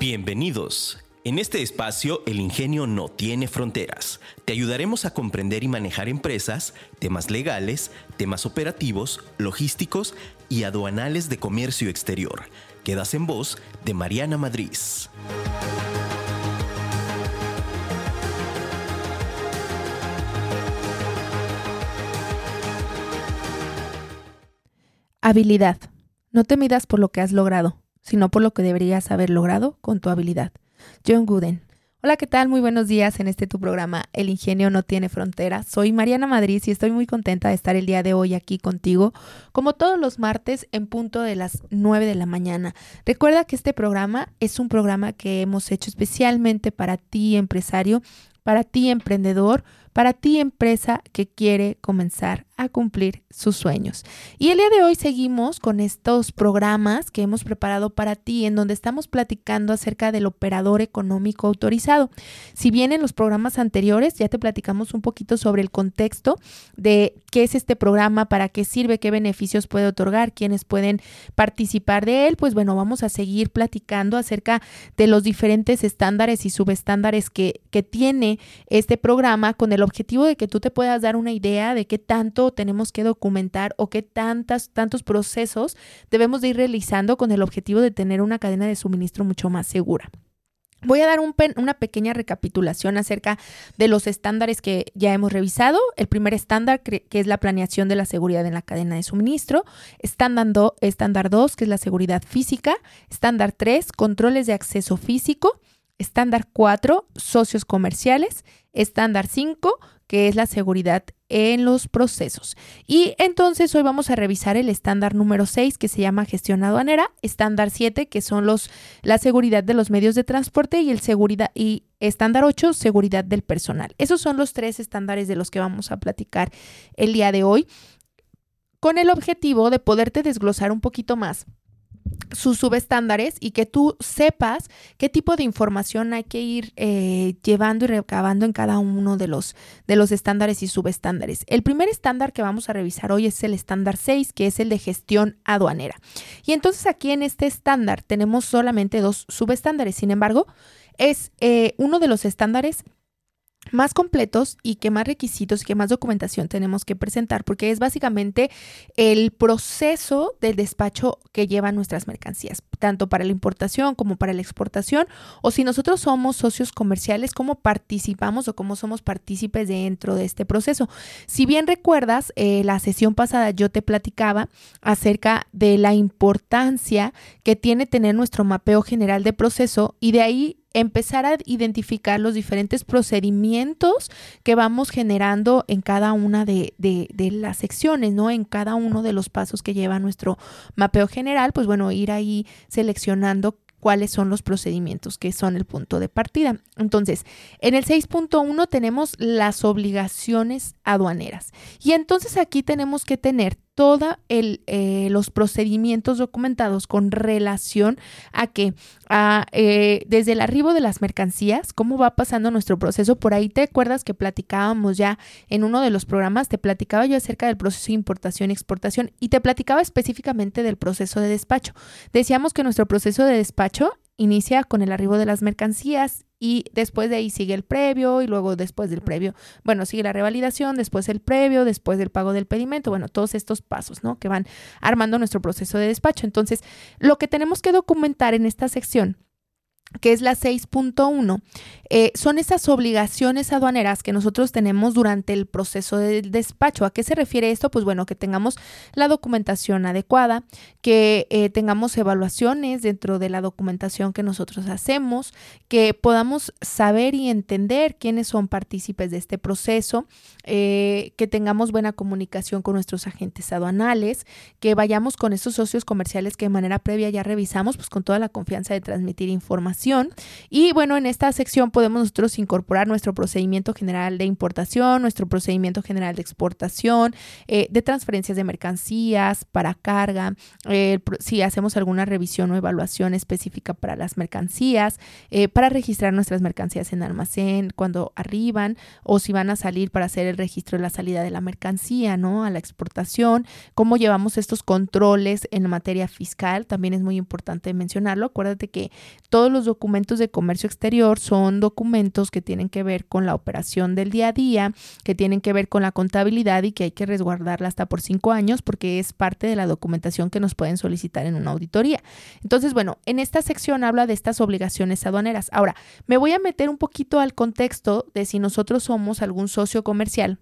Bienvenidos. En este espacio, el ingenio no tiene fronteras. Te ayudaremos a comprender y manejar empresas, temas legales, temas operativos, logísticos y aduanales de comercio exterior. Quedas en voz de Mariana Madrid. Habilidad. No te midas por lo que has logrado, sino por lo que deberías haber logrado con tu habilidad. John Gooden. Hola, ¿qué tal? Muy buenos días en este tu programa El Ingenio no tiene fronteras. Soy Mariana Madrid y estoy muy contenta de estar el día de hoy aquí contigo, como todos los martes en punto de las 9 de la mañana. Recuerda que este programa es un programa que hemos hecho especialmente para ti, empresario, para ti, emprendedor, para ti, empresa que quiere comenzar a cumplir sus sueños. Y el día de hoy seguimos con estos programas que hemos preparado para ti, en donde estamos platicando acerca del operador económico autorizado. Si bien en los programas anteriores ya te platicamos un poquito sobre el contexto de qué es este programa, para qué sirve, qué beneficios puede otorgar, quiénes pueden participar de él, pues bueno, vamos a seguir platicando acerca de los diferentes estándares y subestándares que, que tiene este programa con el objetivo de que tú te puedas dar una idea de qué tanto tenemos que documentar o qué tantas, tantos procesos debemos de ir realizando con el objetivo de tener una cadena de suministro mucho más segura. Voy a dar una pequeña recapitulación acerca de los estándares que ya hemos revisado. El primer estándar, que es la planeación de la seguridad en la cadena de suministro. Estándar 2, que es la seguridad física. Estándar 3, controles de acceso físico. Estándar 4, socios comerciales. Estándar 5, que es la seguridad en los procesos. Y entonces hoy vamos a revisar el estándar número 6 que se llama gestión aduanera, estándar 7 que son los la seguridad de los medios de transporte y el seguridad y estándar 8 seguridad del personal. Esos son los tres estándares de los que vamos a platicar el día de hoy con el objetivo de poderte desglosar un poquito más sus subestándares y que tú sepas qué tipo de información hay que ir eh, llevando y recabando en cada uno de los, de los estándares y subestándares. El primer estándar que vamos a revisar hoy es el estándar 6, que es el de gestión aduanera. Y entonces aquí en este estándar tenemos solamente dos subestándares. Sin embargo, es eh, uno de los estándares más completos y qué más requisitos y qué más documentación tenemos que presentar, porque es básicamente el proceso del despacho que llevan nuestras mercancías, tanto para la importación como para la exportación, o si nosotros somos socios comerciales, cómo participamos o cómo somos partícipes dentro de este proceso. Si bien recuerdas, eh, la sesión pasada yo te platicaba acerca de la importancia que tiene tener nuestro mapeo general de proceso y de ahí empezar a identificar los diferentes procedimientos que vamos generando en cada una de, las secciones, ¿no? En cada uno de los pasos que lleva nuestro mapeo general, pues bueno, ir ahí seleccionando cuáles son los procedimientos que son el punto de partida. Entonces, en el 6.1 tenemos las obligaciones aduaneras. Y entonces aquí tenemos que tener todos eh, los procedimientos documentados con relación a que eh, desde el arribo de las mercancías, cómo va pasando nuestro proceso. Por ahí te acuerdas que platicábamos ya en uno de los programas, te platicaba yo acerca del proceso de importación y exportación y te platicaba específicamente del proceso de despacho. Decíamos que nuestro proceso de despacho inicia con el arribo de las mercancías y después de ahí sigue el previo y luego después del previo, bueno, sigue la revalidación, después el previo, después del pago del pedimento, bueno, todos estos pasos, ¿no? Que van armando nuestro proceso de despacho. Entonces, lo que tenemos que documentar en esta sección que es la 6.1, eh, son esas obligaciones aduaneras que nosotros tenemos durante el proceso del despacho. ¿A qué se refiere esto? Pues bueno, que tengamos la documentación adecuada, que eh, tengamos evaluaciones dentro de la documentación que nosotros hacemos, que podamos saber y entender quiénes son partícipes de este proceso, eh, que tengamos buena comunicación con nuestros agentes aduanales, que vayamos con esos socios comerciales que de manera previa ya revisamos, pues con toda la confianza de transmitir información y bueno, en esta sección podemos nosotros incorporar nuestro procedimiento general de importación, nuestro procedimiento general de exportación, eh, de transferencias de mercancías para carga, eh, si hacemos alguna revisión o evaluación específica para las mercancías, eh, para registrar nuestras mercancías en almacén cuando arriban o si van a salir para hacer el registro de la salida de la mercancía, ¿no? A la exportación, cómo llevamos estos controles en materia fiscal, también es muy importante mencionarlo. Acuérdate que todos los documentos de comercio exterior son documentos que tienen que ver con la operación del día a día, que tienen que ver con la contabilidad y que hay que resguardarla hasta por cinco años porque es parte de la documentación que nos pueden solicitar en una auditoría. Entonces, bueno, en esta sección habla de estas obligaciones aduaneras. Ahora, me voy a meter un poquito al contexto de si nosotros somos algún socio comercial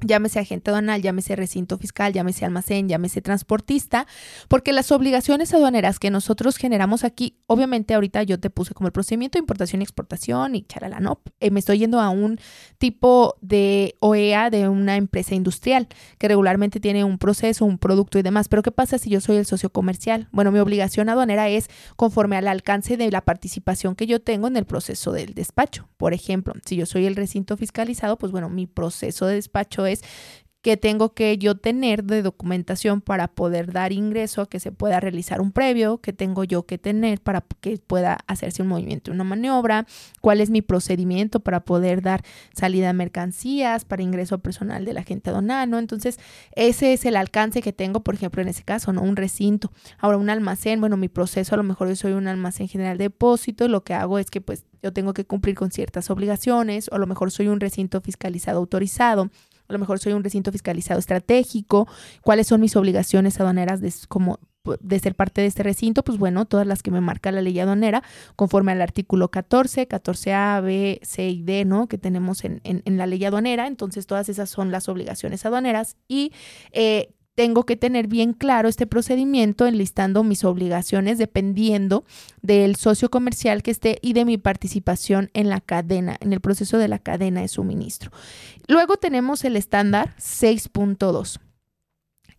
llámese agente aduanal, llámese recinto fiscal, llámese almacén, llámese transportista, porque las obligaciones aduaneras que nosotros generamos aquí, obviamente ahorita yo te puse como el procedimiento de importación y exportación y charala, ¿no? Eh, me estoy yendo a un tipo de OEA de una empresa industrial que regularmente tiene un proceso, un producto y demás, pero ¿qué pasa si yo soy el socio comercial? Bueno, mi obligación aduanera es conforme al alcance de la participación que yo tengo en el proceso del despacho. Por ejemplo, si yo soy el recinto fiscalizado, pues bueno, mi proceso de despacho es que tengo que yo tener de documentación para poder dar ingreso a que se pueda realizar un previo, que tengo yo que tener para que pueda hacerse un movimiento, una maniobra, cuál es mi procedimiento para poder dar salida a mercancías, para ingreso personal del agente aduanal, ¿no? Entonces, ese es el alcance que tengo, por ejemplo, en ese caso, ¿no? Un recinto. Ahora, un almacén, bueno, mi proceso, a lo mejor yo soy un almacén general de depósito, lo que hago es que pues yo tengo que cumplir con ciertas obligaciones, o a lo mejor soy un recinto fiscalizado autorizado, a lo mejor soy un recinto fiscalizado estratégico, cuáles son mis obligaciones aduaneras de, como de ser parte de este recinto, pues bueno, todas las que me marca la ley aduanera, conforme al artículo 14, 14A, B, C y D, ¿no? Que tenemos en, en, la ley aduanera. Entonces, todas esas son las obligaciones aduaneras y eh, tengo que tener bien claro este procedimiento enlistando mis obligaciones dependiendo del socio comercial que esté y de mi participación en la cadena, en el proceso de la cadena de suministro. Luego tenemos el estándar 6.2.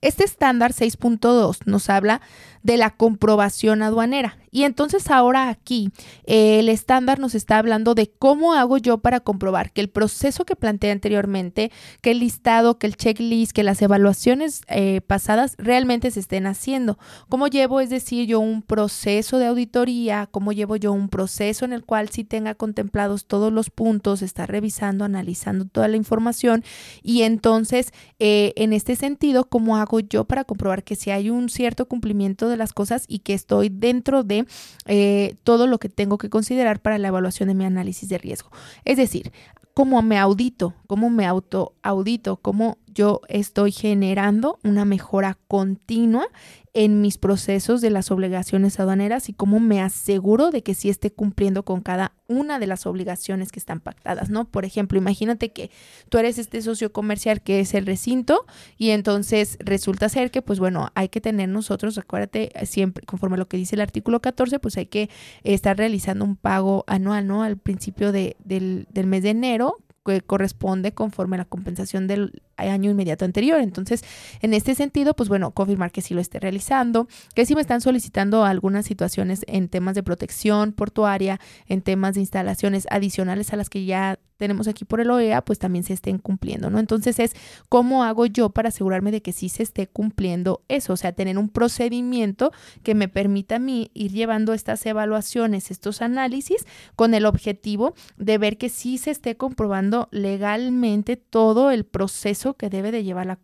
Este estándar 6.2 nos habla de la comprobación aduanera. Y entonces ahora aquí eh, el estándar nos está hablando de cómo hago yo para comprobar que el proceso que planteé anteriormente, que el listado, que el checklist, que las evaluaciones eh, pasadas realmente se estén haciendo. ¿Cómo llevo, es decir, yo un proceso de auditoría? ¿Cómo llevo yo un proceso en el cual sí tenga contemplados todos los puntos, está revisando, analizando toda la información? Y entonces, eh, en este sentido, ¿cómo hago yo para comprobar que si hay un cierto cumplimiento de las cosas y que estoy dentro de eh, todo lo que tengo que considerar para la evaluación de mi análisis de riesgo. Es decir, cómo me audito, cómo me auto audito, cómo yo estoy generando una mejora continua en mis procesos de las obligaciones aduaneras y cómo me aseguro de que sí esté cumpliendo con cada una de las obligaciones que están pactadas, ¿no? Por ejemplo, imagínate que tú eres este socio comercial que es el recinto y entonces resulta ser que, pues bueno, hay que tener nosotros, acuérdate, siempre, conforme a lo que dice el artículo 14, pues hay que estar realizando un pago anual, ¿no? Al principio de, del, del mes de enero que corresponde conforme a la compensación del año inmediato anterior. Entonces, en este sentido, pues bueno, confirmar que sí lo esté realizando, que si me están solicitando algunas situaciones en temas de protección portuaria, en temas de instalaciones adicionales a las que ya tenemos aquí por el OEA, pues también se estén cumpliendo, ¿no? Entonces es cómo hago yo para asegurarme de que sí se esté cumpliendo eso, o sea, tener un procedimiento que me permita a mí ir llevando estas evaluaciones, estos análisis, con el objetivo de ver que sí se esté comprobando legalmente todo el proceso que debe de llevar la,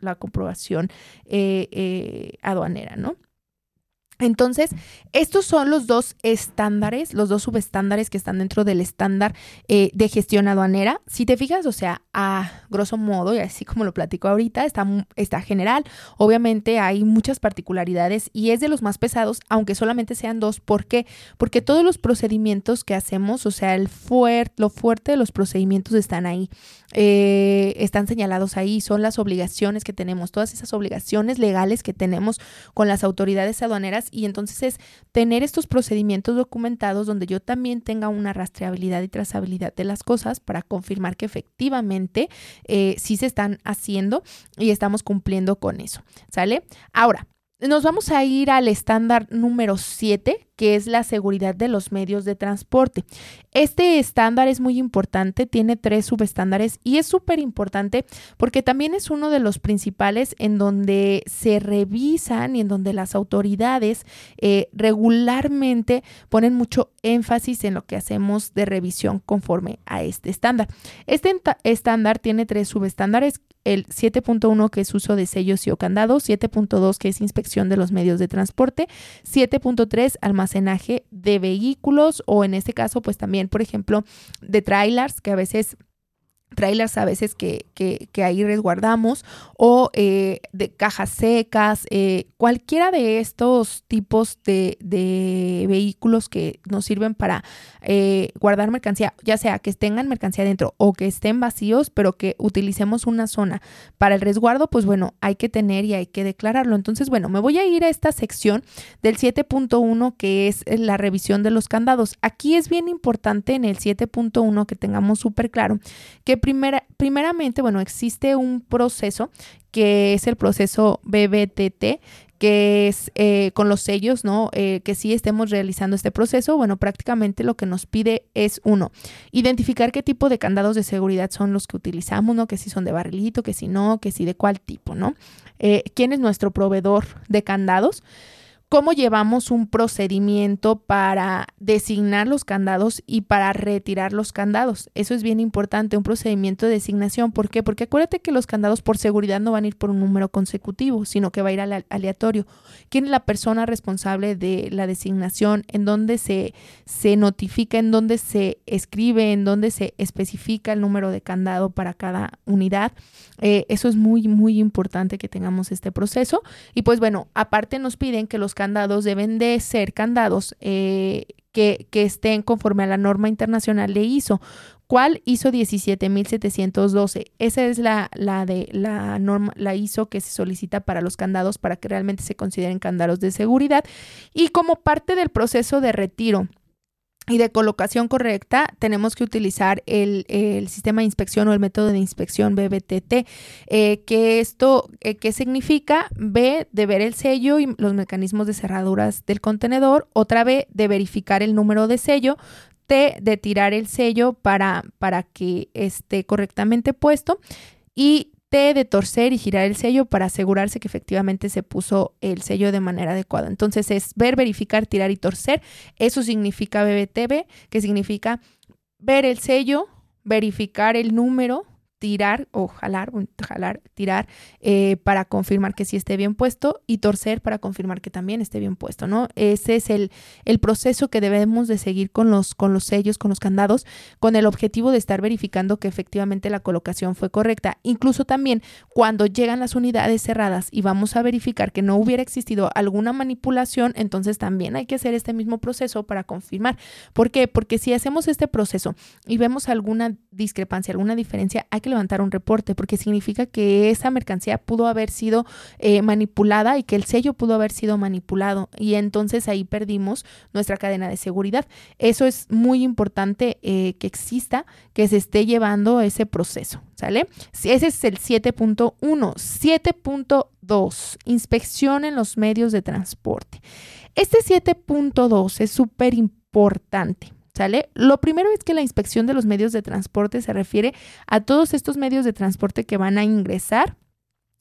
la comprobación eh, eh, aduanera, ¿no? Entonces, estos son los dos estándares, los dos subestándares que están dentro del estándar eh, de gestión aduanera. Si te fijas, o sea, a grosso modo, y así como lo platico ahorita, está, está general. Obviamente hay muchas particularidades y es de los más pesados, aunque solamente sean dos. ¿Por qué? Porque todos los procedimientos que hacemos, o sea, el lo fuerte de los procedimientos están ahí. Eh, están señalados ahí, son las obligaciones que tenemos, todas esas obligaciones legales que tenemos con las autoridades aduaneras y entonces es tener estos procedimientos documentados donde yo también tenga una rastreabilidad y trazabilidad de las cosas para confirmar que efectivamente eh, sí se están haciendo y estamos cumpliendo con eso, ¿sale? Ahora, nos vamos a ir al estándar número 7, que es la seguridad de los medios de transporte. Este estándar es muy importante, tiene tres subestándares y es súper importante porque también es uno de los principales en donde se revisan y en donde las autoridades eh, regularmente ponen mucho énfasis en lo que hacemos de revisión conforme a este estándar. Este estándar tiene tres subestándares el 7.1 que es uso de sellos y o candados, 7.2 que es inspección de los medios de transporte, 7.3 almacenaje de vehículos o en este caso pues también por ejemplo de trailers que a veces trailers a veces que, que, ahí resguardamos o eh, de cajas secas, eh, cualquiera de estos tipos de, vehículos que nos sirven para eh, guardar mercancía, ya sea que tengan mercancía dentro o que estén vacíos, pero que utilicemos una zona para el resguardo, pues bueno, hay que tener y hay que declararlo. Entonces, bueno, me voy a ir a esta sección del 7.1 que es la revisión de los candados. Aquí es bien importante en el 7.1 que tengamos súper claro que primera, primeramente, bueno, existe un proceso que es el proceso BBTT, que es eh, con los sellos, ¿no? Eh, que sí estemos realizando este proceso, bueno, prácticamente lo que nos pide es uno, identificar qué tipo de candados de seguridad son los que utilizamos, ¿no? Que si son de barrilito, que si no, que si de cuál tipo, ¿no? Eh, ¿Quién es nuestro proveedor de candados? Cómo llevamos un procedimiento para designar los candados y para retirar los candados. Eso es bien importante, un procedimiento de designación. ¿Por qué? Porque acuérdate que los candados por seguridad no van a ir por un número consecutivo, sino que va a ir al aleatorio. ¿Quién es la persona responsable de la designación? ¿En dónde se, se notifica? ¿En dónde se escribe? ¿En dónde se especifica el número de candado para cada unidad? Eh, eso es muy, muy importante que tengamos este proceso. Y pues bueno, aparte nos piden que los candados deben de ser candados eh, que, estén conforme a la norma internacional de ISO. ¿Cuál ISO 17712? Esa es la, la de la norma, la ISO que se solicita para los candados para que realmente se consideren candados de seguridad. Y como parte del proceso de retiro y de colocación correcta, tenemos que utilizar el, sistema de inspección o el método de inspección BBTT. Eh, que esto, eh, ¿qué significa? B, de ver el sello y los mecanismos de cerraduras del contenedor. Otra B, de verificar el número de sello. T, de tirar el sello para, para que esté correctamente puesto. Y T de torcer y girar el sello para asegurarse que efectivamente se puso el sello de manera adecuada. Entonces es ver, verificar, tirar y torcer. Eso significa BBTB, que significa ver el sello, verificar el número, tirar o jalar, jalar, tirar eh, para confirmar que sí esté bien puesto y torcer para confirmar que también esté bien puesto, ¿no? Ese es el, el proceso que debemos de seguir con los, con los sellos, con los candados, con el objetivo de estar verificando que efectivamente la colocación fue correcta. Incluso también cuando llegan las unidades cerradas y vamos a verificar que no hubiera existido alguna manipulación, entonces también hay que hacer este mismo proceso para confirmar. ¿Por qué? Porque si hacemos este proceso y vemos alguna discrepancia, alguna diferencia, hay que levantar un reporte porque significa que esa mercancía pudo haber sido eh, manipulada y que el sello pudo haber sido manipulado y entonces ahí perdimos nuestra cadena de seguridad. Eso es muy importante eh, que exista, que se esté llevando ese proceso, ¿sale? Ese es el 7.1. 7.2, inspección en los medios de transporte. Este 7.2 es súper importante. Lo primero es que la inspección de los medios de transporte se refiere a todos estos medios de transporte que van a ingresar,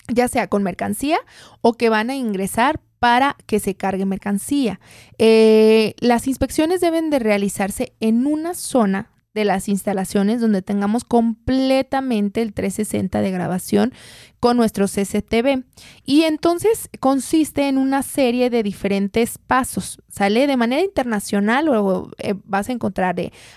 ya sea con mercancía o que van a ingresar para que se cargue mercancía. Eh, las inspecciones deben de realizarse en una zona de las instalaciones donde tengamos completamente el 360 de grabación con nuestro CCTV. Y entonces consiste en una serie de diferentes pasos. Sale de manera internacional o eh, vas a encontrar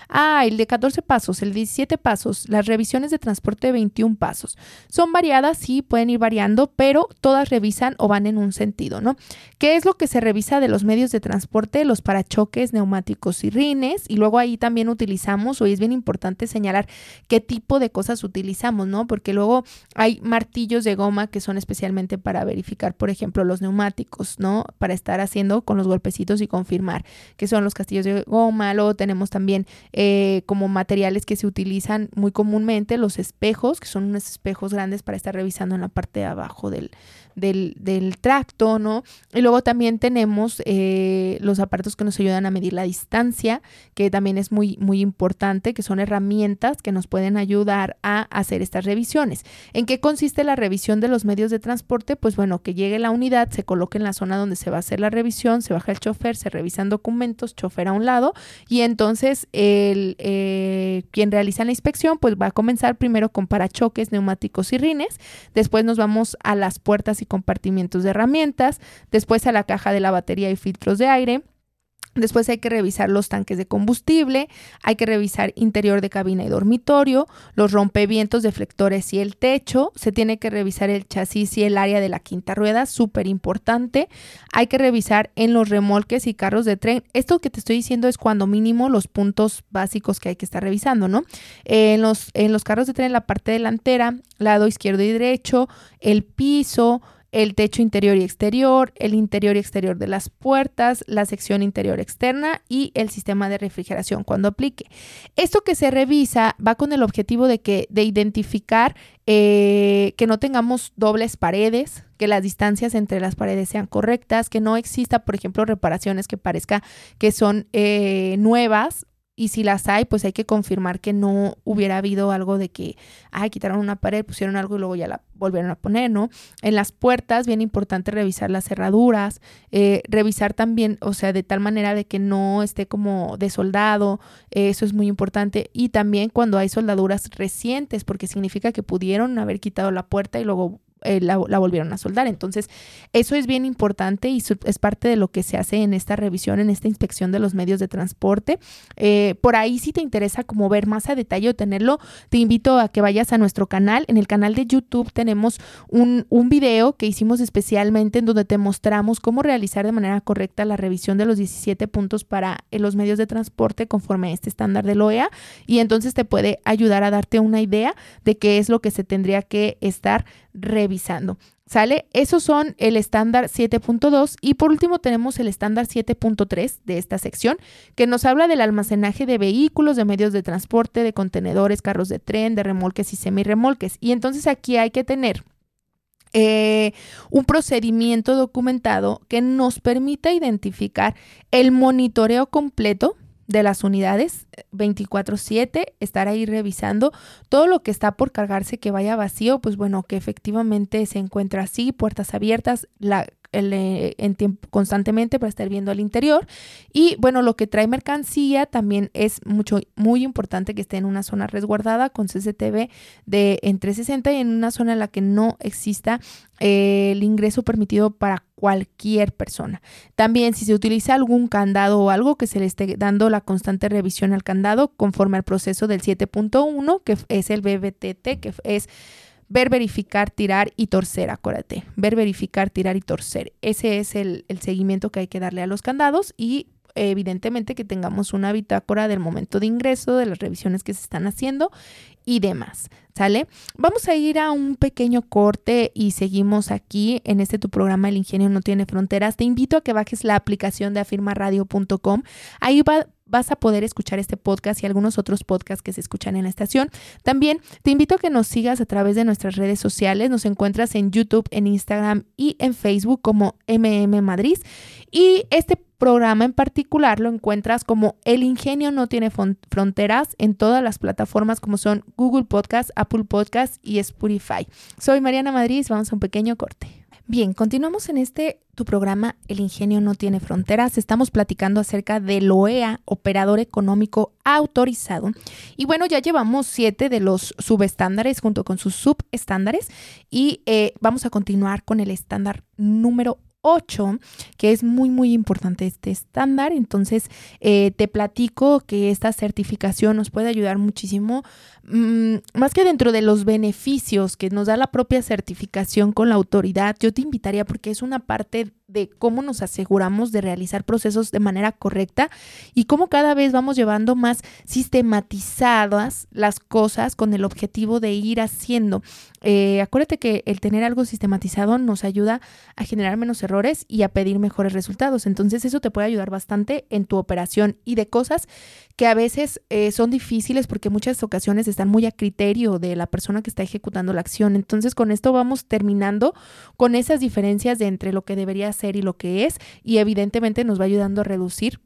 ah, el de 14 pasos, el de 17 pasos, las revisiones de transporte de 21 pasos. Son variadas, sí, pueden ir variando, pero todas revisan o van en un sentido, ¿no? ¿Qué es lo que se revisa de los medios de transporte? Los parachoques, neumáticos y rines. Y luego ahí también utilizamos, hoy es bien importante señalar qué tipo de cosas utilizamos, ¿no? Porque luego hay martillos de goma que son especialmente para verificar, por ejemplo, los neumáticos, ¿no? Para estar haciendo con los golpecitos y confirmar que son los castillos de goma. Luego tenemos también eh, como materiales que se utilizan muy comúnmente los espejos, que son unos espejos grandes para estar revisando en la parte de abajo del, del, del tracto, ¿no? Y luego también tenemos eh, los aparatos que nos ayudan a medir la distancia, que también es muy, muy importante, que son herramientas que nos pueden ayudar a hacer estas revisiones. ¿En qué consiste la revisión de los medios de transporte? Pues bueno, que llegue la unidad, se coloque en la zona donde se va a hacer la revisión, se baja el chofer, se revisan documentos, chofer a un lado, y entonces el, eh, quien realiza la inspección, pues va a comenzar primero con parachoques, neumáticos y rines, después nos vamos a las puertas y compartimientos de herramientas, después a la caja de la batería y filtros de aire, Después hay que revisar los tanques de combustible, hay que revisar interior de cabina y dormitorio, los rompevientos, deflectores y el techo, se tiene que revisar el chasis y el área de la quinta rueda, súper importante. Hay que revisar en los remolques y carros de tren. Esto que te estoy diciendo es cuando mínimo los puntos básicos que hay que estar revisando, ¿no? En los, en los carros de tren, la parte delantera, lado izquierdo y derecho, el piso, el techo interior y exterior, el interior y exterior de las puertas, la sección interior externa y el sistema de refrigeración cuando aplique. Esto que se revisa va con el objetivo de que de identificar eh, que no tengamos dobles paredes, que las distancias entre las paredes sean correctas, que no exista, por ejemplo, reparaciones que parezca que son eh, nuevas y si las hay, pues hay que confirmar que no hubiera habido algo de que, ay, quitaron una pared, pusieron algo y luego ya la volvieron a poner, ¿no? En las puertas, bien importante revisar las cerraduras, eh, revisar también, o sea, de tal manera de que no esté como de soldado, eso es muy importante. Y también cuando hay soldaduras recientes, porque significa que pudieron haber quitado la puerta y luego eh, la, volvieron a soldar. Entonces, eso es bien importante y es parte de lo que se hace en esta revisión, en esta inspección de los medios de transporte. Eh, por ahí, si te interesa como ver más a detalle o tenerlo, te invito a que vayas a nuestro canal. En el canal de YouTube tenemos un, un video que hicimos especialmente en donde te mostramos cómo realizar de manera correcta la revisión de los 17 puntos para eh, los medios de transporte conforme a este estándar de OEA y entonces te puede ayudar a darte una idea de qué es lo que se tendría que estar revisando. ¿Sale? Esos son el estándar 7.2 y por último tenemos el estándar 7.3 de esta sección que nos habla del almacenaje de vehículos, de medios de transporte, de contenedores, carros de tren, de remolques y semirremolques. Y entonces aquí hay que tener eh, un procedimiento documentado que nos permita identificar el monitoreo completo de las unidades 24/7, estar ahí revisando todo lo que está por cargarse que vaya vacío, pues bueno, que efectivamente se encuentra así, puertas abiertas, la eh, en tiempo, constantemente para estar viendo al interior. Y bueno, lo que trae mercancía también es mucho, muy importante que esté en una zona resguardada con CCTV de entre 60 y en una zona en la que no exista eh, el ingreso permitido para cualquier persona. También si se utiliza algún candado o algo que se le esté dando la constante revisión al candado conforme al proceso del 7.1 que es el BBTT que es ver, verificar, tirar y torcer, acuérdate. Ver, verificar, tirar y torcer. Ese es el, seguimiento que hay que darle a los candados y evidentemente que tengamos una bitácora del momento de ingreso, de las revisiones que se están haciendo y demás. ¿Sale? Vamos a ir a un pequeño corte y seguimos aquí en este tu programa El Ingenio no tiene fronteras. Te invito a que bajes la aplicación de afirmaradio.com. Ahí va vas a poder escuchar este podcast y algunos otros podcasts que se escuchan en la estación. También te invito a que nos sigas a través de nuestras redes sociales. Nos encuentras en YouTube, en Instagram y en Facebook como MM Madrid. Y este programa en particular lo encuentras como El Ingenio no tiene fronteras en todas las plataformas como son Google Podcast, Apple Podcast y Spotify. Soy Mariana Madrid, vamos a un pequeño corte. Bien, continuamos en este tu programa El ingenio no tiene fronteras. Estamos platicando acerca del OEA, operador económico autorizado. Y bueno, ya llevamos siete de los subestándares junto con sus subestándares y eh, vamos a continuar con el estándar número 8, que es muy, muy importante este estándar. Entonces, eh, te platico que esta certificación nos puede ayudar muchísimo, mm, más que dentro de los beneficios que nos da la propia certificación con la autoridad. Yo te invitaría porque es una parte de cómo nos aseguramos de realizar procesos de manera correcta y cómo cada vez vamos llevando más sistematizadas las cosas con el objetivo de ir haciendo. Eh, acuérdate que el tener algo sistematizado nos ayuda a generar menos errores y a pedir mejores resultados. Entonces eso te puede ayudar bastante en tu operación y de cosas que a veces eh, son difíciles porque muchas ocasiones están muy a criterio de la persona que está ejecutando la acción. Entonces con esto vamos terminando con esas diferencias entre lo que debería y lo que es y evidentemente nos va ayudando a reducir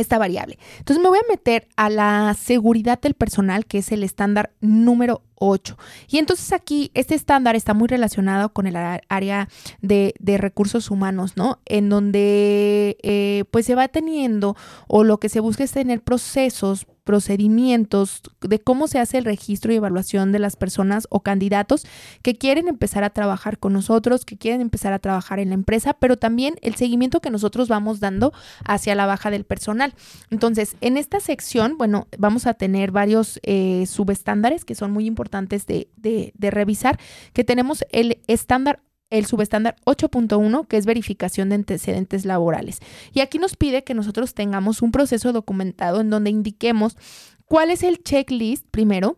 esta variable. Entonces me voy a meter a la seguridad del personal, que es el estándar número 8. Y entonces aquí este estándar está muy relacionado con el área de, recursos humanos, ¿no? En donde eh, pues se va teniendo o lo que se busca es tener procesos procedimientos de cómo se hace el registro y evaluación de las personas o candidatos que quieren empezar a trabajar con nosotros, que quieren empezar a trabajar en la empresa, pero también el seguimiento que nosotros vamos dando hacia la baja del personal. Entonces, en esta sección, bueno, vamos a tener varios eh, subestándares que son muy importantes importantes de, de, revisar, que tenemos el estándar el subestándar 8.1, que es verificación de antecedentes laborales. Y aquí nos pide que nosotros tengamos un proceso documentado en donde indiquemos cuál es el checklist primero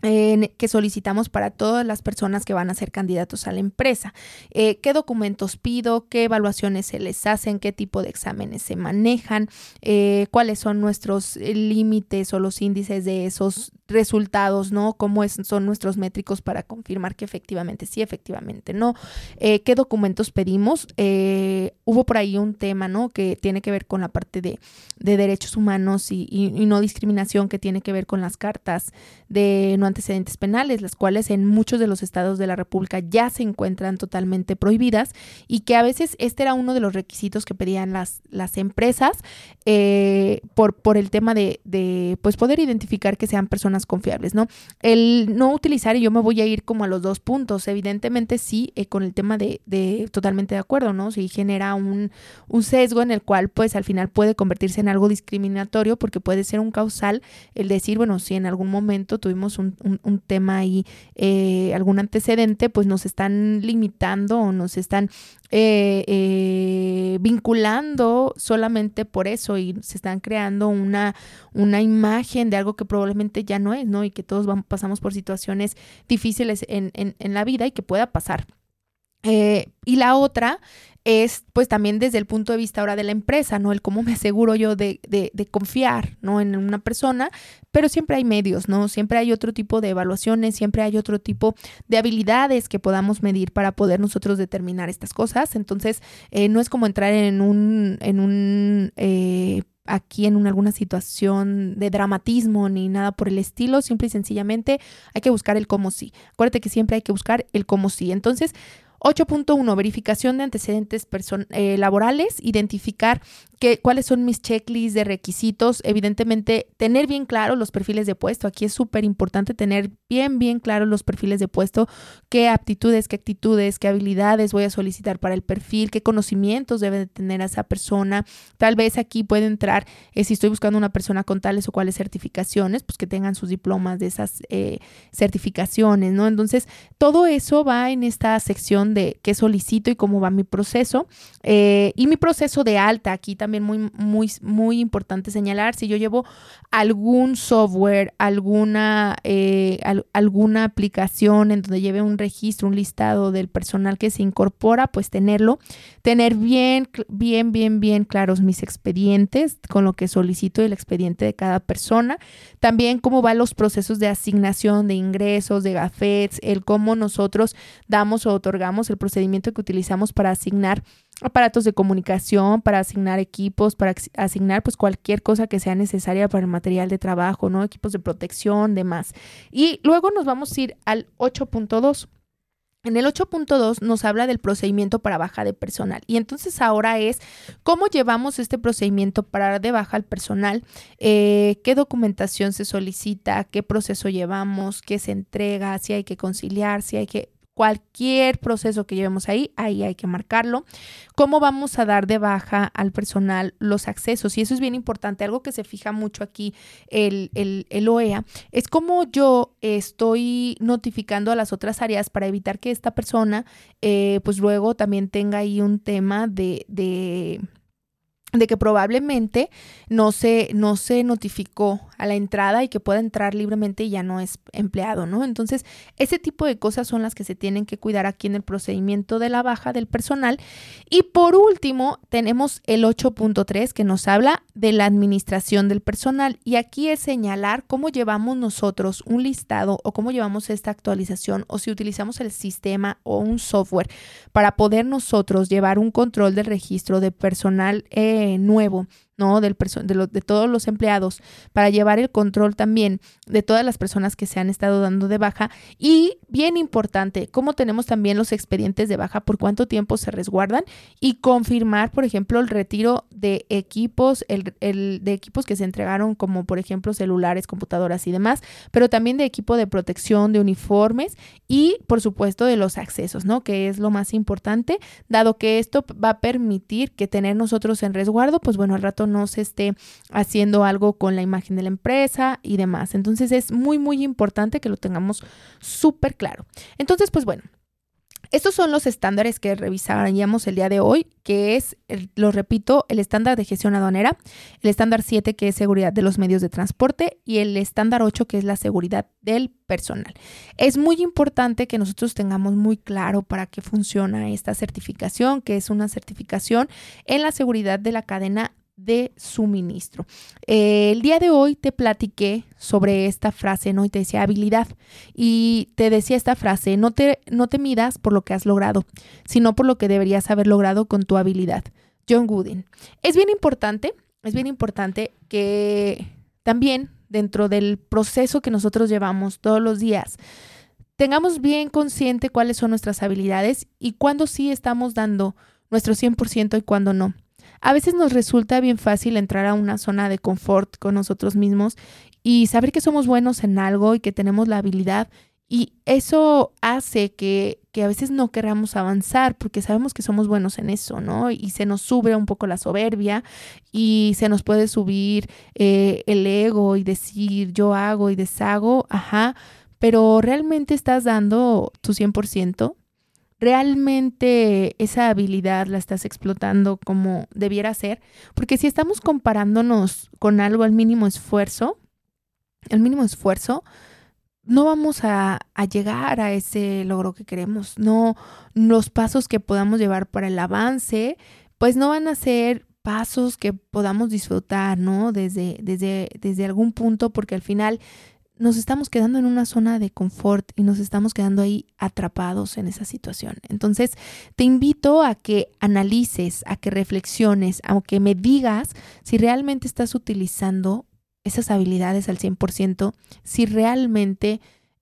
que solicitamos para todas las personas que van a ser candidatos a la empresa. Eh, ¿Qué documentos pido? ¿Qué evaluaciones se les hacen? ¿Qué tipo de exámenes se manejan? Eh, ¿Cuáles son nuestros eh, límites o los índices de esos resultados? ¿no? ¿Cómo son nuestros métricos para confirmar que efectivamente sí, efectivamente no? ¿Qué documentos pedimos? hubo por ahí un tema ¿no? que tiene que ver con la parte de, derechos humanos y, no discriminación que tiene que ver con las cartas de no antecedentes penales, las cuales en muchos de los estados de la República ya se encuentran totalmente prohibidas y que a veces este era uno de los requisitos que pedían las, empresas eh, por, por el tema de, de, pues poder identificar que sean personas confiables, ¿no? El no utilizar, y yo me voy a ir como a los dos puntos, evidentemente sí, eh, con el tema de, totalmente de acuerdo, ¿no? Si genera un, sesgo en el cual pues al final puede convertirse en algo discriminatorio porque puede ser un causal el decir, bueno, si en algún momento tuvimos un, un, tema ahí, eh, algún antecedente, pues nos están limitando o nos están eh, vinculando solamente por eso y se están creando una, una imagen de algo que probablemente ya no es, ¿no? Y que todos pasamos por situaciones difíciles en, en, la vida y que pueda pasar. y la otra es pues también desde el punto de vista ahora de la empresa, ¿no? El cómo me aseguro yo de, de, de, confiar, ¿no? En una persona, pero siempre hay medios, ¿no? Siempre hay otro tipo de evaluaciones, siempre hay otro tipo de habilidades que podamos medir para poder nosotros determinar estas cosas. Entonces, eh, no es como entrar en un, en un eh, aquí en alguna situación de dramatismo ni nada por el estilo, simple y sencillamente hay que buscar el cómo sí. Acuérdate que siempre hay que buscar el cómo sí. Entonces, 8.1, verificación de antecedentes eh, laborales, identificar cuáles son mis checklists de requisitos. Evidentemente, tener bien claro los perfiles de puesto. Aquí es súper importante tener bien, bien claro los perfiles de puesto, qué aptitudes, qué actitudes, qué habilidades voy a solicitar para el perfil, qué conocimientos debe de tener esa persona. Tal vez aquí puede entrar, eh, si estoy buscando una persona con tales o cuales certificaciones, pues que tengan sus diplomas de esas eh, certificaciones, ¿no? Entonces, todo eso va en esta sección de qué solicito y cómo va mi proceso. Eh, y mi proceso de alta, aquí también muy, muy, muy importante señalar, si yo llevo algún software, alguna, eh, alguna aplicación en donde lleve un registro, un listado del personal que se incorpora, pues tenerlo, tener bien, bien, bien, bien claros mis expedientes con lo que solicito el expediente de cada persona, también cómo van los procesos de asignación de ingresos, de gafets, el cómo nosotros damos o otorgamos el procedimiento que utilizamos para asignar aparatos de comunicación, para asignar equipos, para asignar pues cualquier cosa que sea necesaria para el material de trabajo, ¿no? Equipos de protección, demás. Y luego nos vamos a ir al 8.2. En el 8.2 nos habla del procedimiento para baja de personal y entonces ahora es cómo llevamos este procedimiento para de baja al personal, eh, qué documentación se solicita, qué proceso llevamos, qué se entrega, si hay que conciliar, si hay que cualquier proceso que llevemos ahí, ahí hay que marcarlo. ¿Cómo vamos a dar de baja al personal los accesos? Y eso es bien importante. Algo que se fija mucho aquí el, el, OEA es cómo yo estoy notificando a las otras áreas para evitar que esta persona, eh, pues luego también tenga ahí un tema de, de de que probablemente no se, no se notificó a la entrada y que pueda entrar libremente y ya no es empleado, ¿no? Entonces, ese tipo de cosas son las que se tienen que cuidar aquí en el procedimiento de la baja del personal. Y por último, tenemos el 8.3 que nos habla de la administración del personal. Y aquí es señalar cómo llevamos nosotros un listado o cómo llevamos esta actualización o si utilizamos el sistema o un software para poder nosotros llevar un control del registro de personal. Eh, nuevo ¿no? Del de, de todos los empleados para llevar el control también de todas las personas que se han estado dando de baja. Y bien importante, cómo tenemos también los expedientes de baja, por cuánto tiempo se resguardan y confirmar, por ejemplo, el retiro de equipos, el, el, de equipos que se entregaron como, por ejemplo, celulares, computadoras y demás, pero también de equipo de protección, de uniformes y, por supuesto, de los accesos, ¿no? Que es lo más importante, dado que esto va a permitir que tener nosotros en resguardo, pues bueno, al rato no se esté haciendo algo con la imagen de la empresa y demás. Entonces es muy, muy importante que lo tengamos súper claro. Entonces, pues bueno. Estos son los estándares que revisaríamos el día de hoy, que es, lo repito, el estándar de gestión aduanera, el estándar 7, que es seguridad de los medios de transporte, y el estándar 8, que es la seguridad del personal. Es muy importante que nosotros tengamos muy claro para qué funciona esta certificación, que es una certificación en la seguridad de la cadena de suministro. Eh, el día de hoy te platiqué sobre esta frase, ¿no? Y te decía habilidad. Y te decía esta frase, no te, no te midas por lo que has logrado, sino por lo que deberías haber logrado con tu habilidad. John Gooden. Es bien importante, es bien importante que también dentro del proceso que nosotros llevamos todos los días, tengamos bien consciente cuáles son nuestras habilidades y cuándo sí estamos dando nuestro 100% y cuándo no. A veces nos resulta bien fácil entrar a una zona de confort con nosotros mismos y saber que somos buenos en algo y que tenemos la habilidad y eso hace que, que, a veces no queramos avanzar porque sabemos que somos buenos en eso, ¿no? Y se nos sube un poco la soberbia y se nos puede subir eh, el ego y decir yo hago y deshago, ajá, pero realmente estás dando tu 100%, realmente esa habilidad la estás explotando como debiera ser, porque si estamos comparándonos con algo al mínimo esfuerzo, el mínimo esfuerzo, no vamos a, a, llegar a ese logro que queremos. No, los pasos que podamos llevar para el avance, pues no van a ser pasos que podamos disfrutar, ¿no? Desde, desde, desde algún punto, porque al final nos estamos quedando en una zona de confort y nos estamos quedando ahí atrapados en esa situación. Entonces, te invito a que analices, a que reflexiones, a que me digas si realmente estás utilizando esas habilidades al 100%, si realmente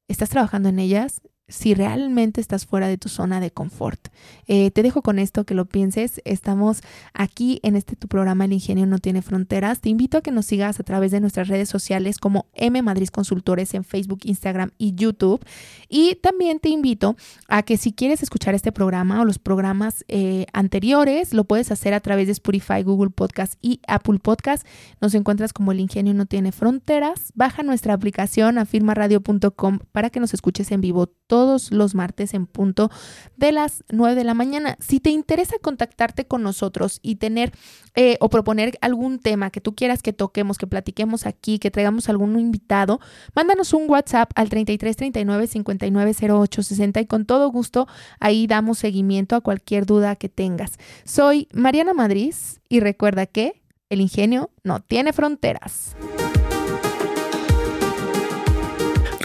estás trabajando en ellas si realmente estás fuera de tu zona de confort. Eh, te dejo con esto que lo pienses. Estamos aquí en este tu programa El Ingenio no tiene fronteras. Te invito a que nos sigas a través de nuestras redes sociales como M Madrid Consultores en Facebook, Instagram y YouTube. Y también te invito a que si quieres escuchar este programa o los programas eh, anteriores, lo puedes hacer a través de Spotify, Google Podcast y Apple Podcast. Nos encuentras como El Ingenio no tiene fronteras. Baja nuestra aplicación afirmaradio.com para que nos escuches en vivo todos los martes en punto de las 9 de la mañana. Si te interesa contactarte con nosotros y tener eh, o proponer algún tema que tú quieras que toquemos, que platiquemos aquí, que traigamos algún invitado, mándanos un WhatsApp al 33 39 59 08 60 y con todo gusto ahí damos seguimiento a cualquier duda que tengas. Soy Mariana Madrid y recuerda que el ingenio no tiene fronteras.